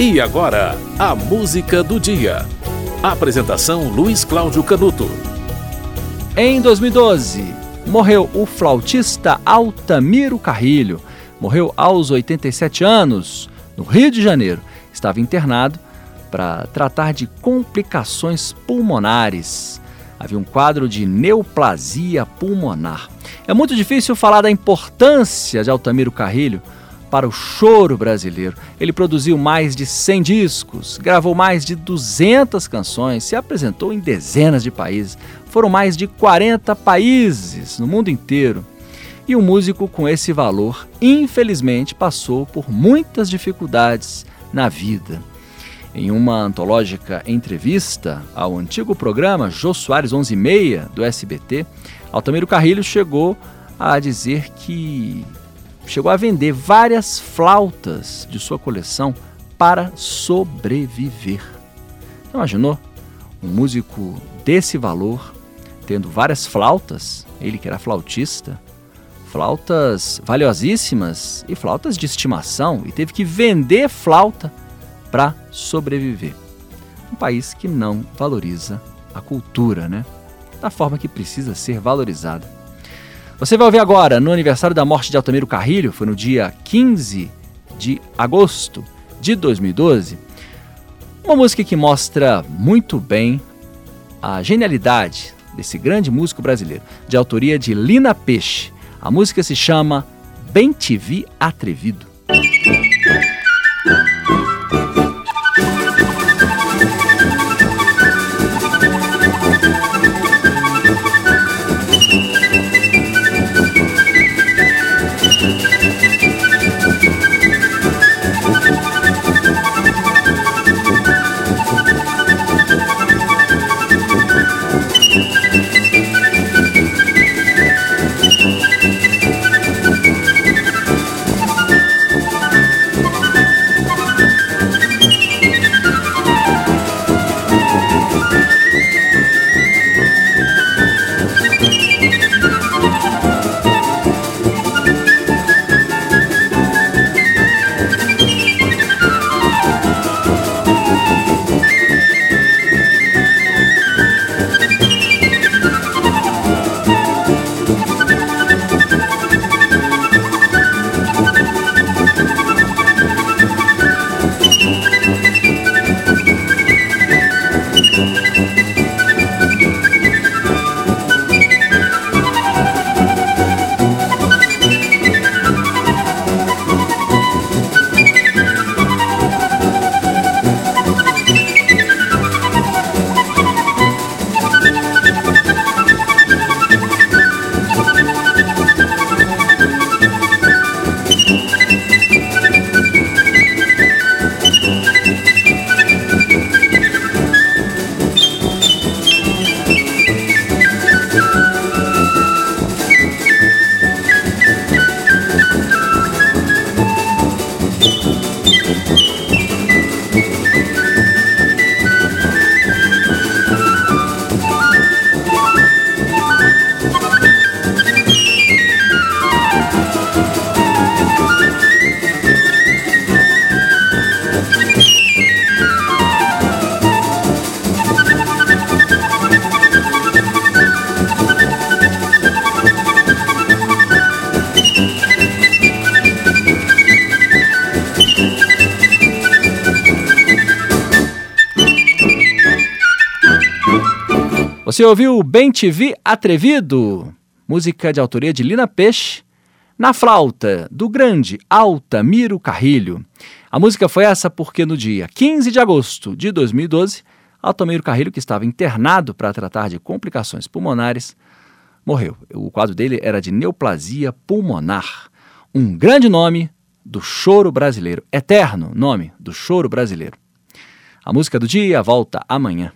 E agora, a música do dia. Apresentação Luiz Cláudio Canuto. Em 2012, morreu o flautista Altamiro Carrilho. Morreu aos 87 anos, no Rio de Janeiro. Estava internado para tratar de complicações pulmonares. Havia um quadro de neoplasia pulmonar. É muito difícil falar da importância de Altamiro Carrilho para o choro brasileiro. Ele produziu mais de 100 discos, gravou mais de 200 canções, se apresentou em dezenas de países. Foram mais de 40 países no mundo inteiro. E um músico com esse valor, infelizmente, passou por muitas dificuldades na vida. Em uma antológica entrevista ao antigo programa Jô Soares 11 e meia do SBT, Altamiro Carrilho chegou a dizer que chegou a vender várias flautas de sua coleção para sobreviver. Imaginou? Um músico desse valor, tendo várias flautas, ele que era flautista, flautas valiosíssimas e flautas de estimação, e teve que vender flauta para sobreviver. Um país que não valoriza a cultura, né? Da forma que precisa ser valorizada. Você vai ouvir agora, no aniversário da morte de Altamiro Carrilho, foi no dia 15 de agosto de 2012, uma música que mostra muito bem a genialidade desse grande músico brasileiro, de autoria de Lina Peixe. A música se chama Bem Te Vi Atrevido. Você ouviu Bem Te Vi Atrevido, música de autoria de Lina Peixe, na flauta do grande Altamiro Carrilho. A música foi essa porque no dia 15 de agosto de 2012, Altamiro Carrilho, que estava internado para tratar de complicações pulmonares, morreu. O quadro dele era de neoplasia pulmonar, um grande nome do choro brasileiro, eterno nome do choro brasileiro. A música do dia volta amanhã.